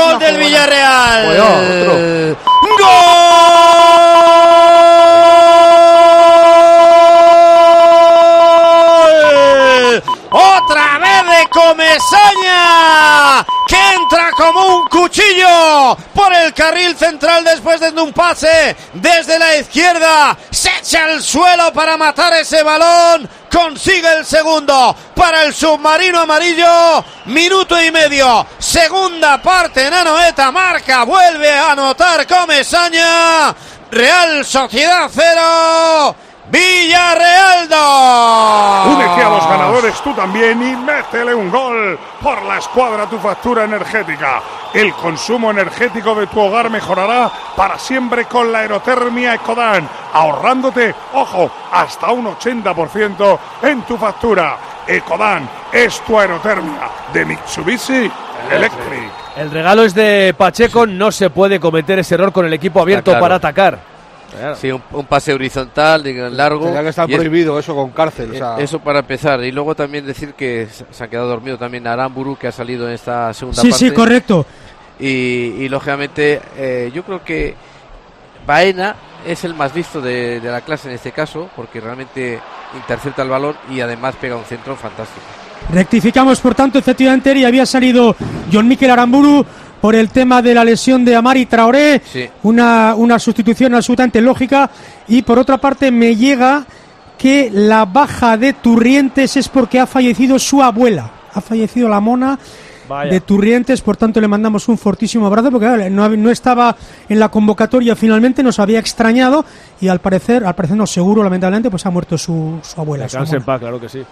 Gol del Villarreal. ¡Gol! Otra vez de Comesaña que entra como un cuchillo por el carril central después de un pase desde la izquierda. Se echa al suelo para matar ese balón. Consigue el segundo para el submarino amarillo. Minuto y medio. Segunda parte. Nanoeta marca. Vuelve a anotar Comesaña. Real Sociedad cero. Villarreal 2. Únete a los ganadores tú también y métele un gol por la escuadra tu factura energética. El consumo energético de tu hogar mejorará para siempre con la aerotermia Ecodan, ahorrándote, ojo, hasta un 80% en tu factura. Ecodan es tu aerotermia de Mitsubishi Electric. El regalo es de Pacheco, no se puede cometer ese error con el equipo abierto claro. para atacar. Sí, un, un pase horizontal, largo. Tendría que estar y es- prohibido eso con cárcel. o sea, Eso para empezar. Y luego también decir que se ha quedado dormido también Aramburu, que ha salido en esta segunda Sí, parte. sí, correcto. Y, y, lógicamente eh, yo creo que Baena es el más listo de, de la clase en este caso, porque realmente intercepta el balón y además pega un centro fantástico. Rectificamos, por tanto, efectivamente, y había salido John Miquel Aramburu por el tema de la lesión de Amari Traoré, Sí. una, una sustitución absolutamente lógica, y por otra parte me llega que la baja de Turrientes es porque ha fallecido su abuela, ha fallecido la mona Vaya. de Turrientes, por tanto le mandamos un fortísimo abrazo porque claro, no, no estaba en la convocatoria finalmente, nos había extrañado y al parecer, al parecer no seguro, lamentablemente, pues ha muerto su, su abuela. su Descanse en mona. paz, claro que sí.